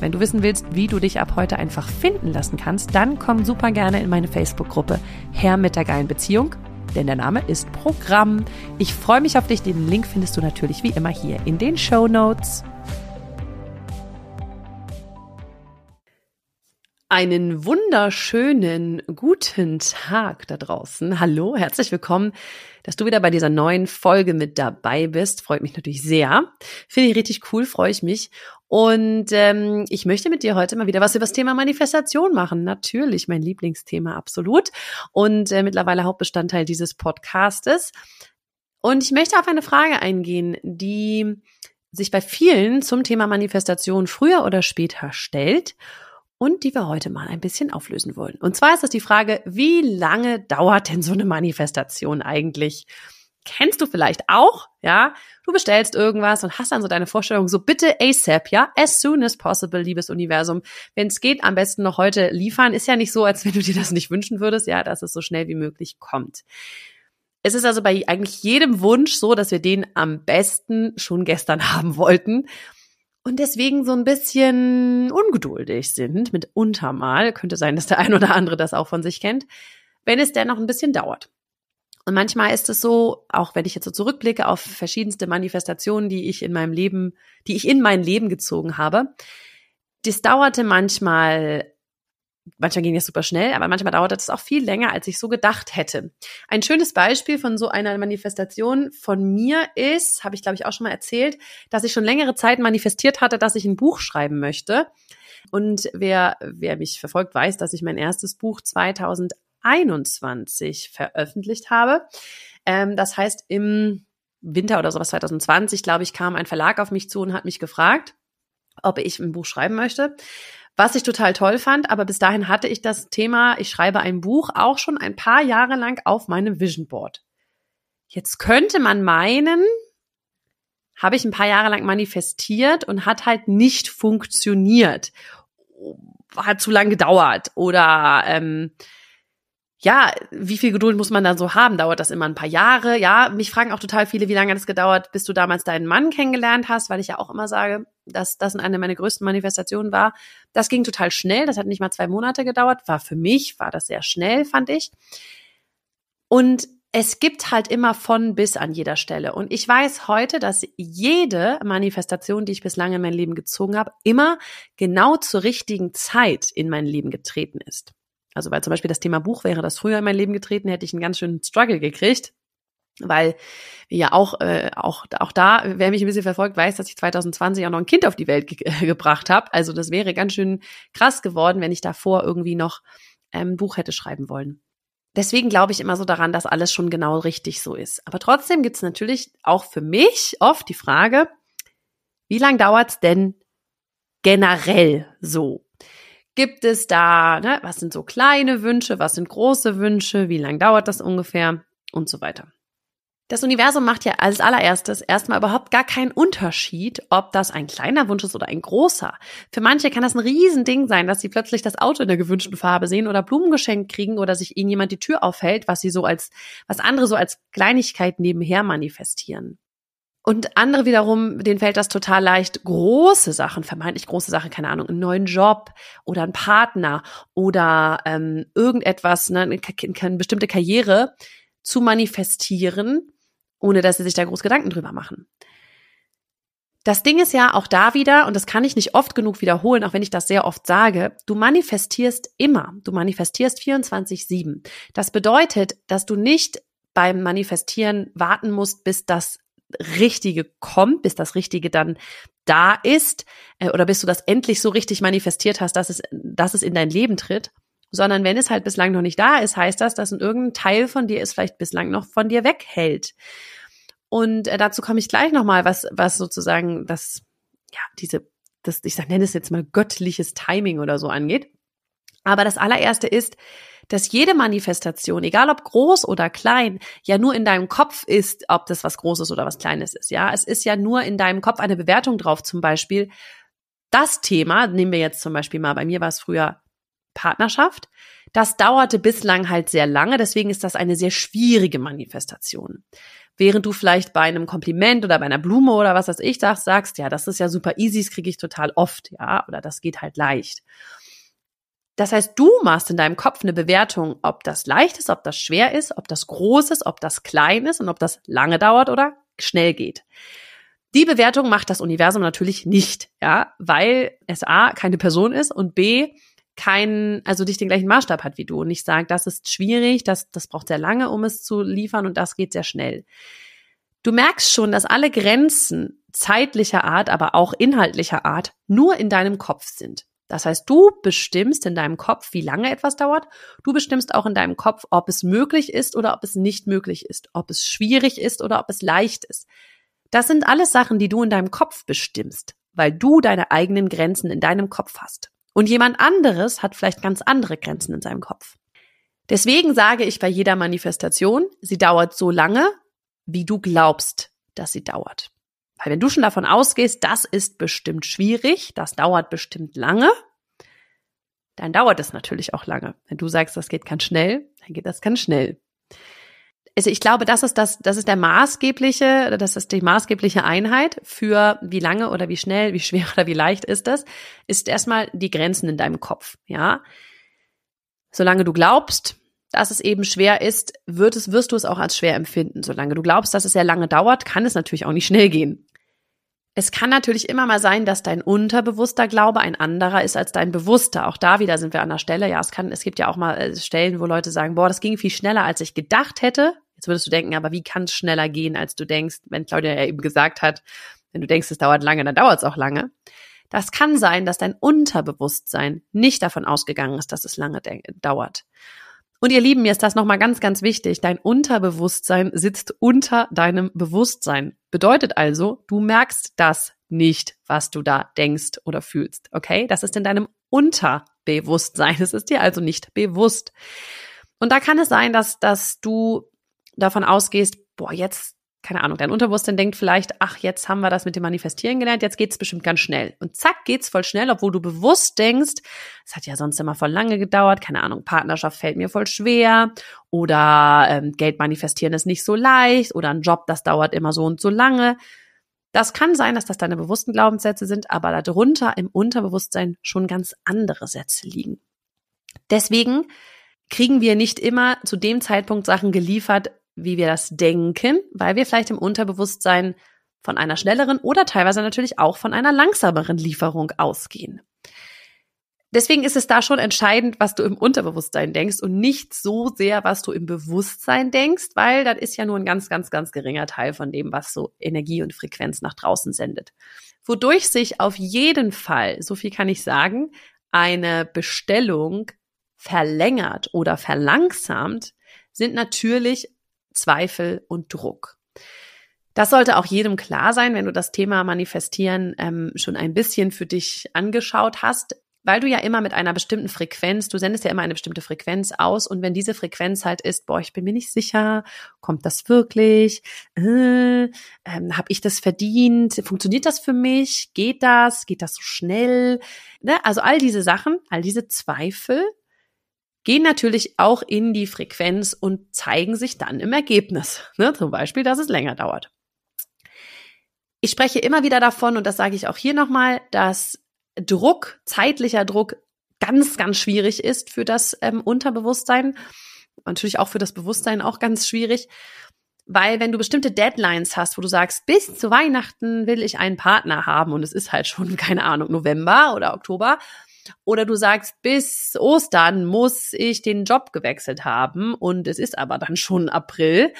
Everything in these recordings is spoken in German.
Wenn du wissen willst, wie du dich ab heute einfach finden lassen kannst, dann komm super gerne in meine Facebook-Gruppe Herr mit der geilen Beziehung, denn der Name ist Programm. Ich freue mich auf dich. Den Link findest du natürlich wie immer hier in den Show Notes. Einen wunderschönen guten Tag da draußen. Hallo, herzlich willkommen, dass du wieder bei dieser neuen Folge mit dabei bist. Freut mich natürlich sehr. Finde ich richtig cool, freue ich mich. Und ähm, ich möchte mit dir heute mal wieder was über das Thema Manifestation machen. Natürlich, mein Lieblingsthema absolut. Und äh, mittlerweile Hauptbestandteil dieses Podcastes. Und ich möchte auf eine Frage eingehen, die sich bei vielen zum Thema Manifestation früher oder später stellt und die wir heute mal ein bisschen auflösen wollen. Und zwar ist das die Frage, wie lange dauert denn so eine Manifestation eigentlich? Kennst du vielleicht auch, ja? Du bestellst irgendwas und hast dann so deine Vorstellung, so bitte ASAP, ja? As soon as possible, liebes Universum. Wenn es geht, am besten noch heute liefern. Ist ja nicht so, als wenn du dir das nicht wünschen würdest, ja, dass es so schnell wie möglich kommt. Es ist also bei eigentlich jedem Wunsch so, dass wir den am besten schon gestern haben wollten und deswegen so ein bisschen ungeduldig sind mit Untermal. Könnte sein, dass der ein oder andere das auch von sich kennt, wenn es dennoch ein bisschen dauert. Und manchmal ist es so, auch wenn ich jetzt so zurückblicke auf verschiedenste Manifestationen, die ich in meinem Leben, die ich in mein Leben gezogen habe, das dauerte manchmal manchmal ging es super schnell, aber manchmal dauerte es auch viel länger, als ich so gedacht hätte. Ein schönes Beispiel von so einer Manifestation von mir ist, habe ich glaube ich auch schon mal erzählt, dass ich schon längere Zeit manifestiert hatte, dass ich ein Buch schreiben möchte. Und wer, wer mich verfolgt, weiß, dass ich mein erstes Buch 2021 veröffentlicht habe. Ähm, das heißt, im Winter oder sowas 2020, glaube ich, kam ein Verlag auf mich zu und hat mich gefragt, ob ich ein Buch schreiben möchte. Was ich total toll fand, aber bis dahin hatte ich das Thema, ich schreibe ein Buch auch schon ein paar Jahre lang auf meinem Vision Board. Jetzt könnte man meinen, habe ich ein paar Jahre lang manifestiert und hat halt nicht funktioniert. Hat zu lang gedauert oder ähm, ja, wie viel Geduld muss man dann so haben? Dauert das immer ein paar Jahre? Ja, mich fragen auch total viele, wie lange hat es gedauert, bis du damals deinen Mann kennengelernt hast, weil ich ja auch immer sage, dass das eine meiner größten Manifestationen war. Das ging total schnell, das hat nicht mal zwei Monate gedauert, war für mich, war das sehr schnell, fand ich. Und es gibt halt immer von bis an jeder Stelle. Und ich weiß heute, dass jede Manifestation, die ich bislang in mein Leben gezogen habe, immer genau zur richtigen Zeit in mein Leben getreten ist. Also weil zum Beispiel das Thema Buch wäre das früher in mein Leben getreten, hätte ich einen ganz schönen Struggle gekriegt. Weil ja auch, äh, auch, auch da, wer mich ein bisschen verfolgt, weiß, dass ich 2020 auch noch ein Kind auf die Welt ge gebracht habe. Also das wäre ganz schön krass geworden, wenn ich davor irgendwie noch ähm, ein Buch hätte schreiben wollen. Deswegen glaube ich immer so daran, dass alles schon genau richtig so ist. Aber trotzdem gibt es natürlich auch für mich oft die Frage, wie lange dauert's denn generell so? Gibt es da, ne, was sind so kleine Wünsche, was sind große Wünsche, wie lange dauert das ungefähr und so weiter. Das Universum macht ja als allererstes erstmal überhaupt gar keinen Unterschied, ob das ein kleiner Wunsch ist oder ein großer. Für manche kann das ein Riesending sein, dass sie plötzlich das Auto in der gewünschten Farbe sehen oder Blumen geschenkt kriegen oder sich ihnen jemand die Tür aufhält, was sie so als, was andere so als Kleinigkeit nebenher manifestieren. Und andere wiederum, denen fällt das total leicht, große Sachen, vermeintlich große Sachen, keine Ahnung, einen neuen Job oder einen Partner oder ähm, irgendetwas, ne, eine, eine bestimmte Karriere zu manifestieren, ohne dass sie sich da groß Gedanken drüber machen. Das Ding ist ja auch da wieder, und das kann ich nicht oft genug wiederholen, auch wenn ich das sehr oft sage, du manifestierst immer. Du manifestierst 24-7. Das bedeutet, dass du nicht beim Manifestieren warten musst, bis das Richtige kommt, bis das Richtige dann da ist äh, oder bis du das endlich so richtig manifestiert hast, dass es, dass es in dein Leben tritt, sondern wenn es halt bislang noch nicht da ist, heißt das, dass irgendein Teil von dir es vielleicht bislang noch von dir weghält. Und äh, dazu komme ich gleich nochmal, was, was sozusagen das, ja, diese, das, ich nenne es jetzt mal göttliches Timing oder so angeht. Aber das allererste ist, dass jede Manifestation, egal ob groß oder klein, ja nur in deinem Kopf ist, ob das was Großes oder was Kleines ist. Ja, es ist ja nur in deinem Kopf eine Bewertung drauf. Zum Beispiel das Thema, nehmen wir jetzt zum Beispiel mal, bei mir war es früher Partnerschaft. Das dauerte bislang halt sehr lange, deswegen ist das eine sehr schwierige Manifestation. Während du vielleicht bei einem Kompliment oder bei einer Blume oder was weiß ich sagst, sagst, ja, das ist ja super easy, das kriege ich total oft, ja, oder das geht halt leicht. Das heißt, du machst in deinem Kopf eine Bewertung, ob das leicht ist, ob das schwer ist, ob das groß ist, ob das klein ist und ob das lange dauert oder schnell geht. Die Bewertung macht das Universum natürlich nicht, ja, weil es A keine Person ist und B keinen, also nicht den gleichen Maßstab hat wie du und nicht sagt, das ist schwierig, das, das braucht sehr lange, um es zu liefern und das geht sehr schnell. Du merkst schon, dass alle Grenzen zeitlicher Art, aber auch inhaltlicher Art nur in deinem Kopf sind. Das heißt, du bestimmst in deinem Kopf, wie lange etwas dauert. Du bestimmst auch in deinem Kopf, ob es möglich ist oder ob es nicht möglich ist, ob es schwierig ist oder ob es leicht ist. Das sind alles Sachen, die du in deinem Kopf bestimmst, weil du deine eigenen Grenzen in deinem Kopf hast. Und jemand anderes hat vielleicht ganz andere Grenzen in seinem Kopf. Deswegen sage ich bei jeder Manifestation, sie dauert so lange, wie du glaubst, dass sie dauert. Weil wenn du schon davon ausgehst, das ist bestimmt schwierig, das dauert bestimmt lange, dann dauert es natürlich auch lange. Wenn du sagst, das geht ganz schnell, dann geht das ganz schnell. Also ich glaube, das ist das, das ist der maßgebliche, das ist die maßgebliche Einheit für wie lange oder wie schnell, wie schwer oder wie leicht ist das, ist erstmal die Grenzen in deinem Kopf, ja. Solange du glaubst, dass es eben schwer ist, wird es, wirst du es auch als schwer empfinden. Solange du glaubst, dass es sehr lange dauert, kann es natürlich auch nicht schnell gehen. Es kann natürlich immer mal sein, dass dein unterbewusster Glaube ein anderer ist als dein bewusster. Auch da wieder sind wir an der Stelle. Ja, es kann, es gibt ja auch mal äh, Stellen, wo Leute sagen, boah, das ging viel schneller, als ich gedacht hätte. Jetzt würdest du denken, aber wie kann es schneller gehen, als du denkst, wenn Claudia ja eben gesagt hat, wenn du denkst, es dauert lange, dann dauert es auch lange. Das kann sein, dass dein Unterbewusstsein nicht davon ausgegangen ist, dass es lange dauert. Und ihr Lieben, mir ist das nochmal ganz, ganz wichtig. Dein Unterbewusstsein sitzt unter deinem Bewusstsein. Bedeutet also, du merkst das nicht, was du da denkst oder fühlst. Okay? Das ist in deinem Unterbewusstsein. Es ist dir also nicht bewusst. Und da kann es sein, dass, dass du davon ausgehst, boah, jetzt keine Ahnung, dein Unterbewusstsein denkt vielleicht, ach, jetzt haben wir das mit dem Manifestieren gelernt, jetzt geht's bestimmt ganz schnell. Und zack, geht's voll schnell, obwohl du bewusst denkst, es hat ja sonst immer voll lange gedauert, keine Ahnung, Partnerschaft fällt mir voll schwer oder ähm, Geld manifestieren ist nicht so leicht oder ein Job, das dauert immer so und so lange. Das kann sein, dass das deine bewussten Glaubenssätze sind, aber darunter im Unterbewusstsein schon ganz andere Sätze liegen. Deswegen kriegen wir nicht immer zu dem Zeitpunkt Sachen geliefert, wie wir das denken, weil wir vielleicht im Unterbewusstsein von einer schnelleren oder teilweise natürlich auch von einer langsameren Lieferung ausgehen. Deswegen ist es da schon entscheidend, was du im Unterbewusstsein denkst und nicht so sehr, was du im Bewusstsein denkst, weil das ist ja nur ein ganz, ganz, ganz geringer Teil von dem, was so Energie und Frequenz nach draußen sendet. Wodurch sich auf jeden Fall, so viel kann ich sagen, eine Bestellung verlängert oder verlangsamt, sind natürlich Zweifel und Druck. Das sollte auch jedem klar sein, wenn du das Thema Manifestieren ähm, schon ein bisschen für dich angeschaut hast, weil du ja immer mit einer bestimmten Frequenz, du sendest ja immer eine bestimmte Frequenz aus und wenn diese Frequenz halt ist, boah, ich bin mir nicht sicher, kommt das wirklich, äh, ähm, habe ich das verdient, funktioniert das für mich, geht das, geht das so schnell, ne? also all diese Sachen, all diese Zweifel, gehen natürlich auch in die Frequenz und zeigen sich dann im Ergebnis. Ne? Zum Beispiel, dass es länger dauert. Ich spreche immer wieder davon, und das sage ich auch hier nochmal, dass Druck, zeitlicher Druck ganz, ganz schwierig ist für das ähm, Unterbewusstsein. Natürlich auch für das Bewusstsein auch ganz schwierig. Weil wenn du bestimmte Deadlines hast, wo du sagst, bis zu Weihnachten will ich einen Partner haben und es ist halt schon, keine Ahnung, November oder Oktober, oder du sagst, bis Ostern muss ich den Job gewechselt haben und es ist aber dann schon April.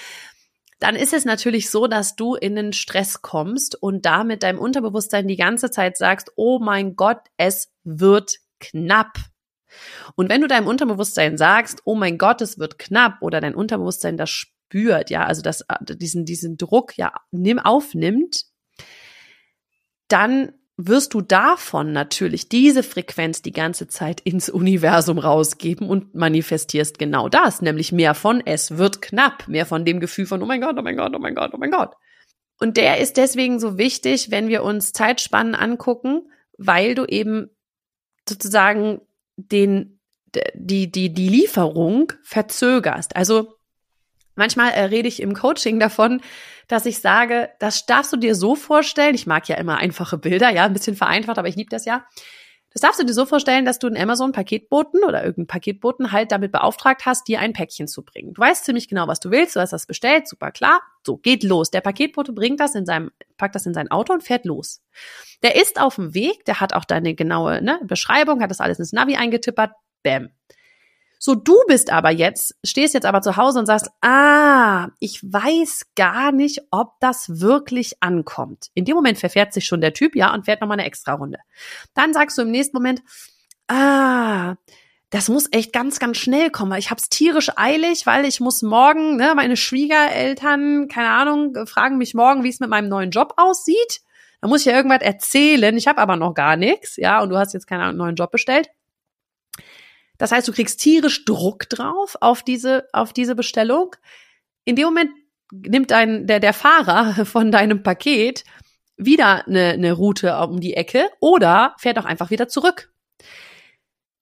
dann ist es natürlich so, dass du in den Stress kommst und damit deinem Unterbewusstsein die ganze Zeit sagst, oh mein Gott, es wird knapp. Und wenn du deinem Unterbewusstsein sagst, oh mein Gott, es wird knapp, oder dein Unterbewusstsein das spürt, ja, also das, diesen, diesen Druck ja nimm, aufnimmt, dann wirst du davon natürlich diese Frequenz die ganze Zeit ins Universum rausgeben und manifestierst genau das, nämlich mehr von es wird knapp, mehr von dem Gefühl von oh mein Gott, oh mein Gott, oh mein Gott, oh mein Gott. Und der ist deswegen so wichtig, wenn wir uns Zeitspannen angucken, weil du eben sozusagen den die die die Lieferung verzögerst. Also manchmal äh, rede ich im Coaching davon, dass ich sage, das darfst du dir so vorstellen. Ich mag ja immer einfache Bilder, ja, ein bisschen vereinfacht, aber ich liebe das ja. Das darfst du dir so vorstellen, dass du einen Amazon-Paketboten oder irgendeinen Paketboten halt damit beauftragt hast, dir ein Päckchen zu bringen. Du weißt ziemlich genau, was du willst, du hast das bestellt, super klar. So, geht los. Der Paketbote bringt das in seinem, packt das in sein Auto und fährt los. Der ist auf dem Weg, der hat auch deine genaue ne, Beschreibung, hat das alles ins Navi eingetippert, bam. So, du bist aber jetzt, stehst jetzt aber zu Hause und sagst, ah, ich weiß gar nicht, ob das wirklich ankommt. In dem Moment verfährt sich schon der Typ, ja, und fährt nochmal eine extra Runde. Dann sagst du im nächsten Moment, ah, das muss echt ganz, ganz schnell kommen, weil ich hab's tierisch eilig, weil ich muss morgen, ne, meine Schwiegereltern, keine Ahnung, fragen mich morgen, wie es mit meinem neuen Job aussieht. Da muss ich ja irgendwas erzählen. Ich habe aber noch gar nichts, ja, und du hast jetzt keinen neuen Job bestellt. Das heißt, du kriegst tierisch Druck drauf auf diese, auf diese Bestellung. In dem Moment nimmt dein, der, der Fahrer von deinem Paket wieder eine, eine Route um die Ecke oder fährt auch einfach wieder zurück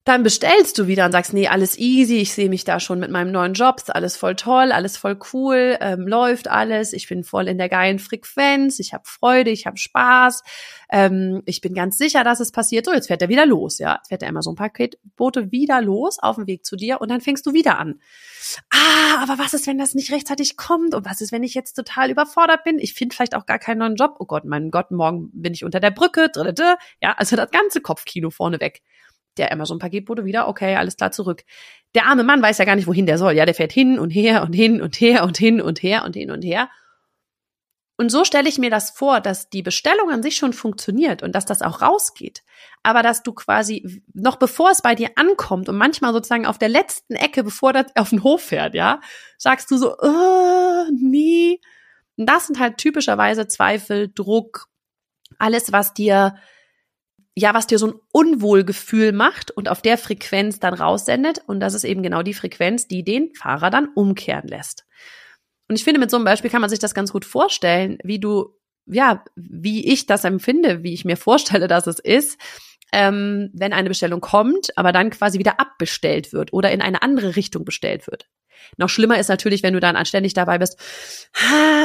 dann bestellst du wieder und sagst, nee, alles easy, ich sehe mich da schon mit meinem neuen Job, alles voll toll, alles voll cool, ähm, läuft alles, ich bin voll in der geilen Frequenz, ich habe Freude, ich habe Spaß, ähm, ich bin ganz sicher, dass es passiert. So, jetzt fährt er wieder los, ja, jetzt fährt der Amazon-Paketbote wieder los auf dem Weg zu dir und dann fängst du wieder an. Ah, aber was ist, wenn das nicht rechtzeitig kommt und was ist, wenn ich jetzt total überfordert bin? Ich finde vielleicht auch gar keinen neuen Job. Oh Gott, mein Gott, morgen bin ich unter der Brücke, ja, also das ganze Kopfkino vorne weg der Amazon-Paketbote wieder, okay, alles klar, zurück. Der arme Mann weiß ja gar nicht, wohin der soll. Ja, der fährt hin und her und hin und her und hin und her und hin und her. Und so stelle ich mir das vor, dass die Bestellung an sich schon funktioniert und dass das auch rausgeht. Aber dass du quasi, noch bevor es bei dir ankommt und manchmal sozusagen auf der letzten Ecke, bevor das auf den Hof fährt, ja, sagst du so, oh, nee. Und das sind halt typischerweise Zweifel, Druck, alles, was dir ja, was dir so ein Unwohlgefühl macht und auf der Frequenz dann raussendet. Und das ist eben genau die Frequenz, die den Fahrer dann umkehren lässt. Und ich finde, mit so einem Beispiel kann man sich das ganz gut vorstellen, wie du, ja, wie ich das empfinde, wie ich mir vorstelle, dass es ist, ähm, wenn eine Bestellung kommt, aber dann quasi wieder abbestellt wird oder in eine andere Richtung bestellt wird. Noch schlimmer ist natürlich, wenn du dann anständig dabei bist,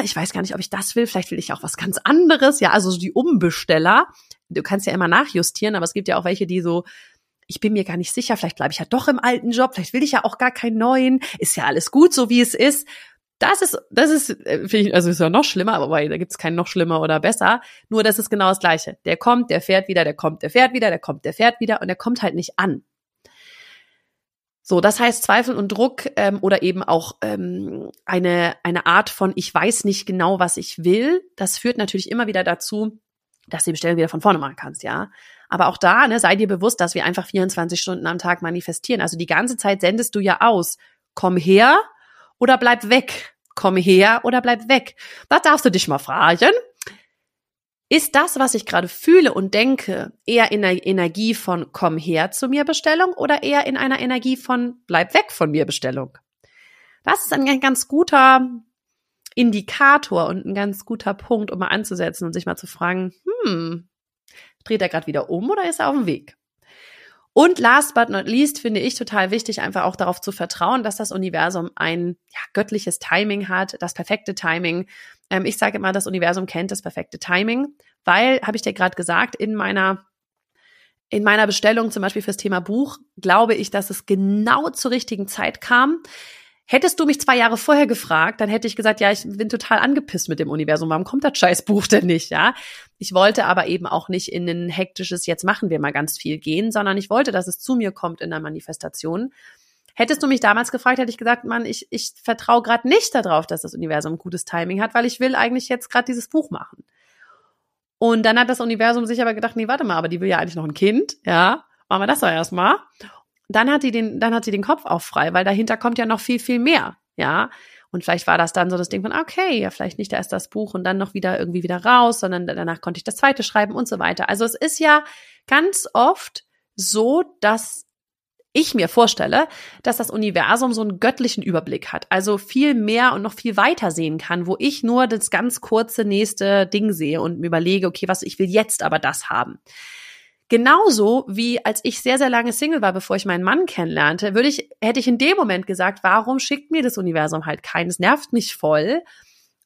ich weiß gar nicht, ob ich das will, vielleicht will ich auch was ganz anderes. Ja, also die Umbesteller, du kannst ja immer nachjustieren, aber es gibt ja auch welche, die so, ich bin mir gar nicht sicher, vielleicht bleibe ich ja doch im alten Job, vielleicht will ich ja auch gar keinen neuen, ist ja alles gut, so wie es ist. Das ist, das ist, äh, finde ich, also ist ja noch schlimmer, aber da gibt es keinen noch schlimmer oder besser. Nur das ist genau das Gleiche. Der kommt, der fährt wieder, der kommt, der fährt wieder, der kommt, der fährt wieder und der kommt halt nicht an. So, das heißt Zweifel und Druck ähm, oder eben auch ähm, eine, eine Art von ich weiß nicht genau, was ich will. Das führt natürlich immer wieder dazu, dass du die Bestellung wieder von vorne machen kannst, ja. Aber auch da, ne, sei dir bewusst, dass wir einfach 24 Stunden am Tag manifestieren. Also die ganze Zeit sendest du ja aus, komm her oder bleib weg. Komm her oder bleib weg. Da darfst du dich mal fragen. Ist das, was ich gerade fühle und denke, eher in einer Energie von komm her zu mir Bestellung oder eher in einer Energie von bleib weg von mir Bestellung? Das ist ein ganz guter Indikator und ein ganz guter Punkt, um mal anzusetzen und sich mal zu fragen, hm, dreht er gerade wieder um oder ist er auf dem Weg? Und last but not least finde ich total wichtig, einfach auch darauf zu vertrauen, dass das Universum ein ja, göttliches Timing hat, das perfekte Timing. Ähm, ich sage immer, das Universum kennt das perfekte Timing, weil, habe ich dir gerade gesagt, in meiner in meiner Bestellung zum Beispiel fürs Thema Buch glaube ich, dass es genau zur richtigen Zeit kam. Hättest du mich zwei Jahre vorher gefragt, dann hätte ich gesagt, ja, ich bin total angepisst mit dem Universum. Warum kommt das Scheißbuch denn nicht, ja? Ich wollte aber eben auch nicht in ein hektisches, jetzt machen wir mal ganz viel gehen, sondern ich wollte, dass es zu mir kommt in der Manifestation. Hättest du mich damals gefragt, hätte ich gesagt, Mann, ich, ich vertraue gerade nicht darauf, dass das Universum ein gutes Timing hat, weil ich will eigentlich jetzt gerade dieses Buch machen. Und dann hat das Universum sich aber gedacht, nee, warte mal, aber die will ja eigentlich noch ein Kind, ja, machen wir das doch erstmal. Dann hat die den, dann hat sie den Kopf auch frei, weil dahinter kommt ja noch viel, viel mehr, ja. Und vielleicht war das dann so das Ding von, okay, ja, vielleicht nicht erst das Buch und dann noch wieder irgendwie wieder raus, sondern danach konnte ich das zweite schreiben und so weiter. Also es ist ja ganz oft so, dass ich mir vorstelle, dass das Universum so einen göttlichen Überblick hat, also viel mehr und noch viel weiter sehen kann, wo ich nur das ganz kurze nächste Ding sehe und mir überlege, okay, was ich will jetzt aber das haben. Genauso wie als ich sehr, sehr lange Single war, bevor ich meinen Mann kennenlernte, würde ich, hätte ich in dem Moment gesagt, warum schickt mir das Universum halt keines? Nervt mich voll,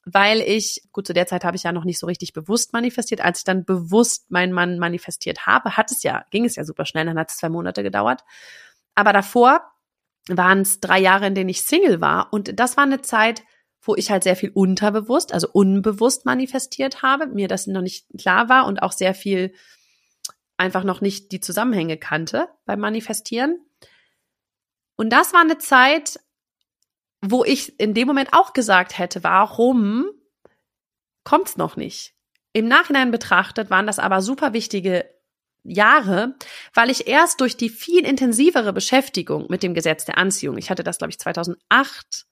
weil ich, gut, zu der Zeit habe ich ja noch nicht so richtig bewusst manifestiert. Als ich dann bewusst meinen Mann manifestiert habe, hat es ja, ging es ja super schnell, dann hat es zwei Monate gedauert. Aber davor waren es drei Jahre, in denen ich Single war. Und das war eine Zeit, wo ich halt sehr viel unterbewusst, also unbewusst manifestiert habe, mir das noch nicht klar war und auch sehr viel einfach noch nicht die Zusammenhänge kannte beim Manifestieren. Und das war eine Zeit, wo ich in dem Moment auch gesagt hätte, warum kommt's noch nicht? Im Nachhinein betrachtet waren das aber super wichtige Jahre, weil ich erst durch die viel intensivere Beschäftigung mit dem Gesetz der Anziehung, ich hatte das glaube ich 2008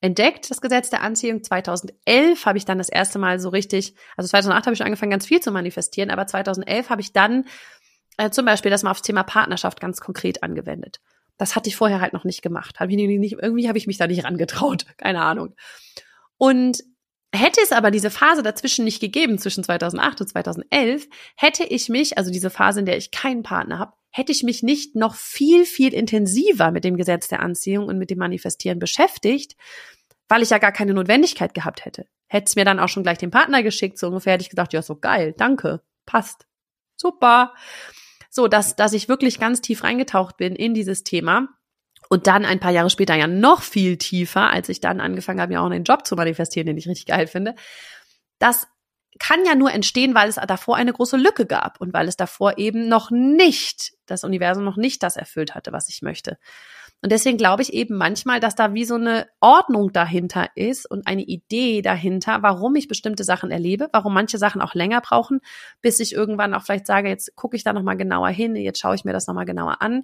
entdeckt, das Gesetz der Anziehung. 2011 habe ich dann das erste Mal so richtig, also 2008 habe ich schon angefangen, ganz viel zu manifestieren, aber 2011 habe ich dann äh, zum Beispiel das mal aufs Thema Partnerschaft ganz konkret angewendet. Das hatte ich vorher halt noch nicht gemacht. Hab ich nicht, irgendwie habe ich mich da nicht rangetraut. Keine Ahnung. Und Hätte es aber diese Phase dazwischen nicht gegeben, zwischen 2008 und 2011, hätte ich mich, also diese Phase, in der ich keinen Partner habe, hätte ich mich nicht noch viel, viel intensiver mit dem Gesetz der Anziehung und mit dem Manifestieren beschäftigt, weil ich ja gar keine Notwendigkeit gehabt hätte. Hätte es mir dann auch schon gleich den Partner geschickt, so ungefähr hätte ich gedacht, ja, so geil, danke, passt, super. So, dass, dass ich wirklich ganz tief reingetaucht bin in dieses Thema und dann ein paar Jahre später ja noch viel tiefer, als ich dann angefangen habe, ja auch einen Job zu manifestieren, den ich richtig geil finde. Das kann ja nur entstehen, weil es davor eine große Lücke gab und weil es davor eben noch nicht, das Universum noch nicht das erfüllt hatte, was ich möchte. Und deswegen glaube ich eben manchmal, dass da wie so eine Ordnung dahinter ist und eine Idee dahinter, warum ich bestimmte Sachen erlebe, warum manche Sachen auch länger brauchen, bis ich irgendwann auch vielleicht sage, jetzt gucke ich da nochmal genauer hin, jetzt schaue ich mir das nochmal genauer an.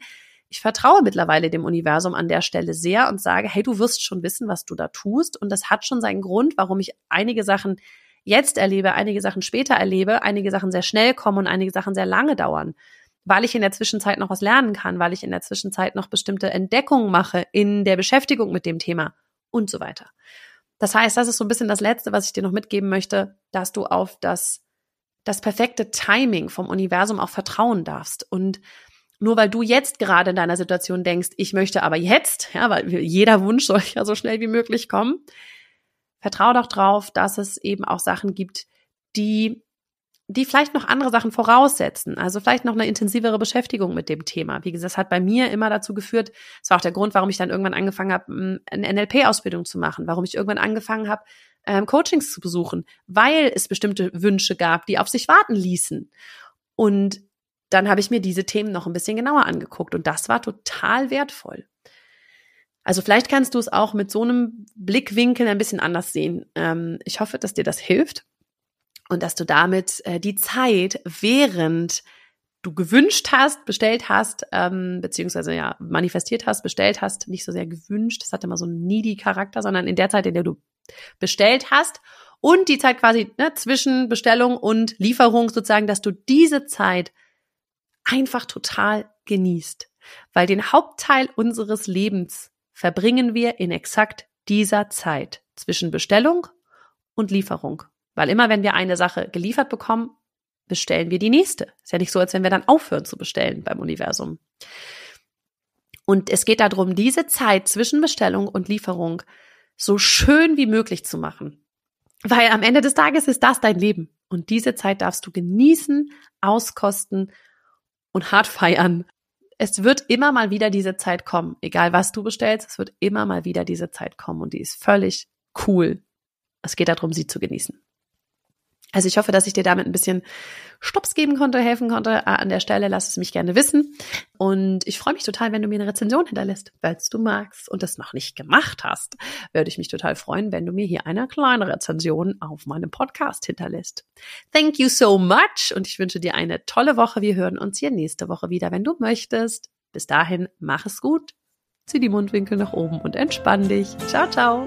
Ich vertraue mittlerweile dem Universum an der Stelle sehr und sage, hey, du wirst schon wissen, was du da tust. Und das hat schon seinen Grund, warum ich einige Sachen jetzt erlebe, einige Sachen später erlebe, einige Sachen sehr schnell kommen und einige Sachen sehr lange dauern. Weil ich in der Zwischenzeit noch was lernen kann, weil ich in der Zwischenzeit noch bestimmte Entdeckungen mache in der Beschäftigung mit dem Thema und so weiter. Das heißt, das ist so ein bisschen das Letzte, was ich dir noch mitgeben möchte, dass du auf das, das perfekte Timing vom Universum auch vertrauen darfst. Und nur weil du jetzt gerade in deiner Situation denkst, ich möchte aber jetzt, ja, weil jeder Wunsch soll ja so schnell wie möglich kommen, vertrau doch drauf, dass es eben auch Sachen gibt, die die vielleicht noch andere Sachen voraussetzen, also vielleicht noch eine intensivere Beschäftigung mit dem Thema. Wie gesagt, das hat bei mir immer dazu geführt, das war auch der Grund, warum ich dann irgendwann angefangen habe, eine NLP-Ausbildung zu machen, warum ich irgendwann angefangen habe, ähm, Coachings zu besuchen, weil es bestimmte Wünsche gab, die auf sich warten ließen. Und dann habe ich mir diese Themen noch ein bisschen genauer angeguckt und das war total wertvoll. Also vielleicht kannst du es auch mit so einem Blickwinkel ein bisschen anders sehen. Ähm, ich hoffe, dass dir das hilft und dass du damit äh, die Zeit, während du gewünscht hast, bestellt hast, ähm, beziehungsweise ja manifestiert hast, bestellt hast, nicht so sehr gewünscht, das hat immer so einen needy Charakter, sondern in der Zeit, in der du bestellt hast und die Zeit quasi ne, zwischen Bestellung und Lieferung sozusagen, dass du diese Zeit einfach total genießt, weil den Hauptteil unseres Lebens verbringen wir in exakt dieser Zeit zwischen Bestellung und Lieferung. Weil immer wenn wir eine Sache geliefert bekommen, bestellen wir die nächste. Ist ja nicht so, als wenn wir dann aufhören zu bestellen beim Universum. Und es geht darum, diese Zeit zwischen Bestellung und Lieferung so schön wie möglich zu machen. Weil am Ende des Tages ist das dein Leben. Und diese Zeit darfst du genießen, auskosten und hart feiern es wird immer mal wieder diese Zeit kommen. Egal was du bestellst, es wird immer mal wieder diese Zeit kommen und die ist völlig cool. Es geht darum, sie zu genießen. Also ich hoffe, dass ich dir damit ein bisschen Stops geben konnte, helfen konnte. An der Stelle lass es mich gerne wissen. Und ich freue mich total, wenn du mir eine Rezension hinterlässt, falls du magst und das noch nicht gemacht hast. Würde ich mich total freuen, wenn du mir hier eine kleine Rezension auf meinem Podcast hinterlässt. Thank you so much und ich wünsche dir eine tolle Woche. Wir hören uns hier nächste Woche wieder, wenn du möchtest. Bis dahin, mach es gut, zieh die Mundwinkel nach oben und entspann dich. Ciao, ciao.